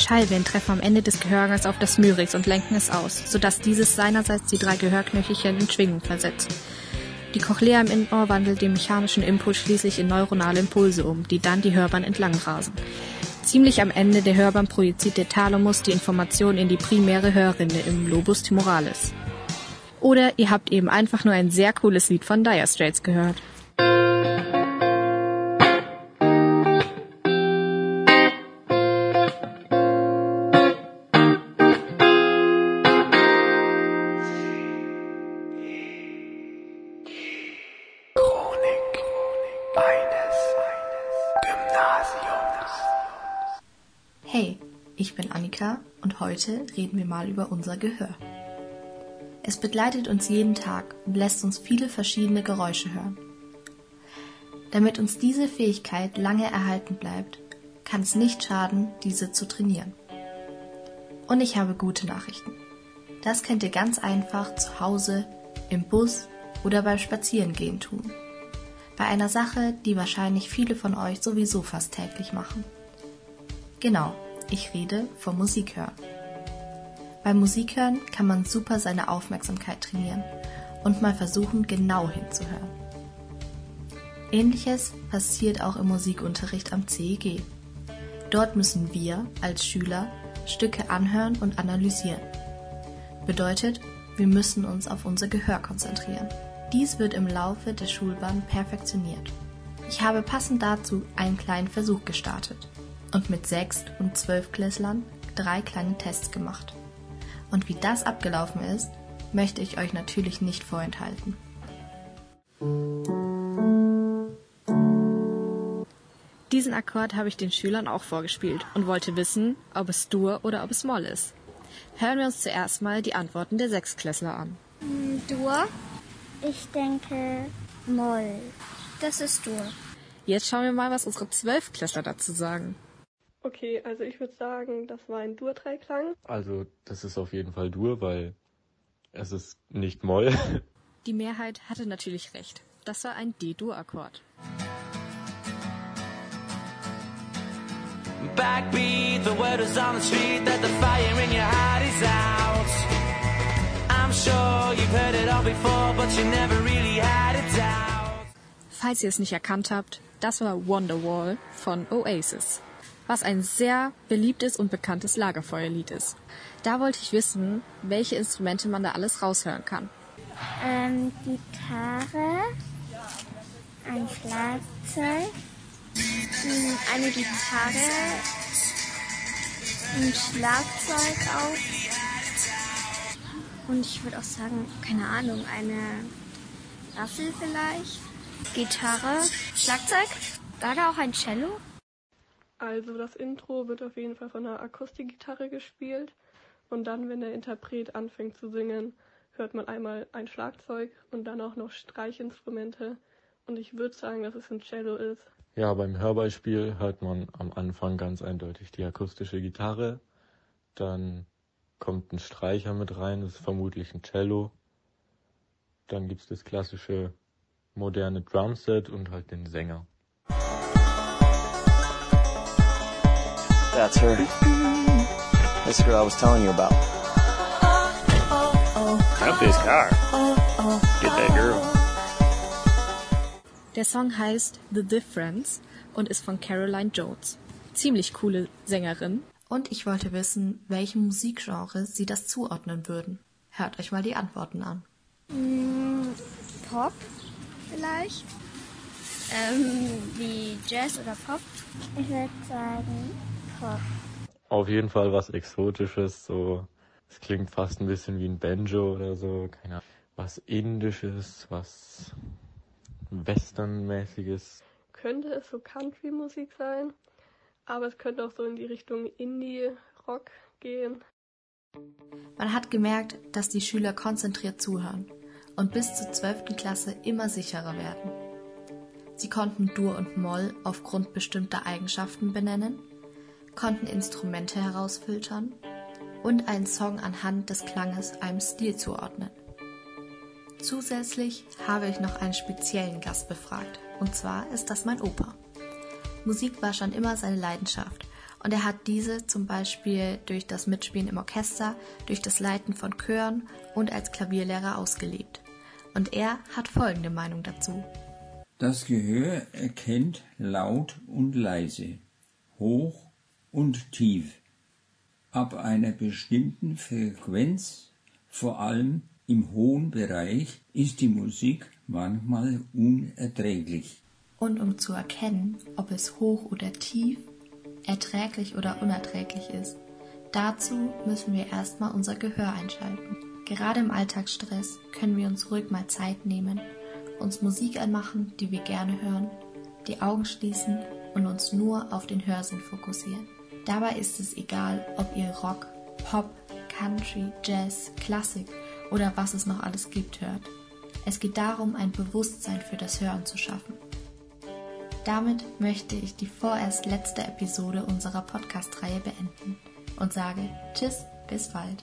Schallwellen treffen am Ende des Gehörgangs auf das Myrix und lenken es aus, sodass dieses seinerseits die drei Gehörknöchelchen in Schwingung versetzt. Die Cochlea im Innenohr wandelt den mechanischen Impuls schließlich in neuronale Impulse um, die dann die Hörbahn entlang rasen. Ziemlich am Ende der Hörbahn projiziert der Thalamus die Information in die primäre Hörrinde im Lobus timoralis. Oder ihr habt eben einfach nur ein sehr cooles Lied von Dire Straits gehört. Hey, ich bin Annika und heute reden wir mal über unser Gehör. Es begleitet uns jeden Tag und lässt uns viele verschiedene Geräusche hören. Damit uns diese Fähigkeit lange erhalten bleibt, kann es nicht schaden, diese zu trainieren. Und ich habe gute Nachrichten. Das könnt ihr ganz einfach zu Hause, im Bus oder beim Spazierengehen tun. Bei einer Sache, die wahrscheinlich viele von euch sowieso fast täglich machen. Genau, ich rede vom Musikhören. Beim Musikhören kann man super seine Aufmerksamkeit trainieren und mal versuchen, genau hinzuhören. Ähnliches passiert auch im Musikunterricht am CEG. Dort müssen wir als Schüler Stücke anhören und analysieren. Bedeutet, wir müssen uns auf unser Gehör konzentrieren. Dies wird im Laufe der Schulbahn perfektioniert. Ich habe passend dazu einen kleinen Versuch gestartet und mit Sechst- und Zwölfklässlern drei kleine Tests gemacht. Und wie das abgelaufen ist, möchte ich euch natürlich nicht vorenthalten. Diesen Akkord habe ich den Schülern auch vorgespielt und wollte wissen, ob es Dur oder ob es Moll ist. Hören wir uns zuerst mal die Antworten der Sechsklässler an. Dur? Ich denke Moll. Das ist Dur. Jetzt schauen wir mal, was unsere Zwölfklässler dazu sagen. Okay, also ich würde sagen, das war ein Dur-Dreiklang. Also, das ist auf jeden Fall Dur, weil es ist nicht Moll. Die Mehrheit hatte natürlich recht. Das war ein D-Dur-Akkord. Backbeat, the word is on the street that the fire in your heart is out. Falls ihr es nicht erkannt habt, das war Wonderwall von Oasis, was ein sehr beliebtes und bekanntes Lagerfeuerlied ist. Da wollte ich wissen, welche Instrumente man da alles raushören kann. Ähm, Gitarre, ein Schlagzeug, mm, eine Gitarre, ein Schlagzeug auch. Und ich würde auch sagen, keine Ahnung, eine Rassel vielleicht. Gitarre, Schlagzeug, war da auch ein Cello? Also das Intro wird auf jeden Fall von einer Akustikgitarre gespielt. Und dann, wenn der Interpret anfängt zu singen, hört man einmal ein Schlagzeug und dann auch noch Streichinstrumente. Und ich würde sagen, dass es ein Cello ist. Ja, beim Hörbeispiel hört man am Anfang ganz eindeutig die akustische Gitarre. Dann kommt ein Streicher mit rein, das ist vermutlich ein Cello. Dann gibt's das klassische moderne Drumset und halt den Sänger. That's her. That's the girl I was telling you about. Up this car. Get that girl. Der Song heißt The Difference und ist von Caroline Jones. Ziemlich coole Sängerin. Und ich wollte wissen, welchem Musikgenre sie das zuordnen würden. Hört euch mal die Antworten an. Mm, Pop vielleicht? Ähm, wie Jazz oder Pop? Ich würde sagen Pop. Auf jeden Fall was Exotisches, so. Es klingt fast ein bisschen wie ein Banjo oder so, keine Ahnung. Was Indisches, was Westernmäßiges. Könnte es so Country-Musik sein, aber es könnte auch so in die Richtung Indie-Rock gehen. Man hat gemerkt, dass die Schüler konzentriert zuhören und bis zur 12. Klasse immer sicherer werden. Sie konnten Dur und Moll aufgrund bestimmter Eigenschaften benennen, konnten Instrumente herausfiltern und einen Song anhand des Klanges einem Stil zuordnen. Zusätzlich habe ich noch einen speziellen Gast befragt, und zwar ist das mein Opa. Musik war schon immer seine Leidenschaft Und er hat diese zum Beispiel durch das Mitspielen im Orchester, durch das Leiten von Chören und als Klavierlehrer ausgelebt. Und er hat folgende Meinung dazu. Das Gehör erkennt laut und leise, hoch und tief. Ab einer bestimmten Frequenz, vor allem im hohen Bereich, ist die Musik manchmal unerträglich. Und um zu erkennen, ob es hoch oder tief, erträglich oder unerträglich ist, dazu müssen wir erstmal unser Gehör einschalten. Gerade im Alltagsstress können wir uns ruhig mal Zeit nehmen, uns Musik anmachen, die wir gerne hören, die Augen schließen und uns nur auf den Hörsinn fokussieren. Dabei ist es egal, ob ihr Rock, Pop, Country, Jazz, Klassik oder was es noch alles gibt hört. Es geht darum, ein Bewusstsein für das Hören zu schaffen. Damit möchte ich die vorerst letzte Episode unserer Podcast-Reihe beenden und sage Tschüss, bis bald.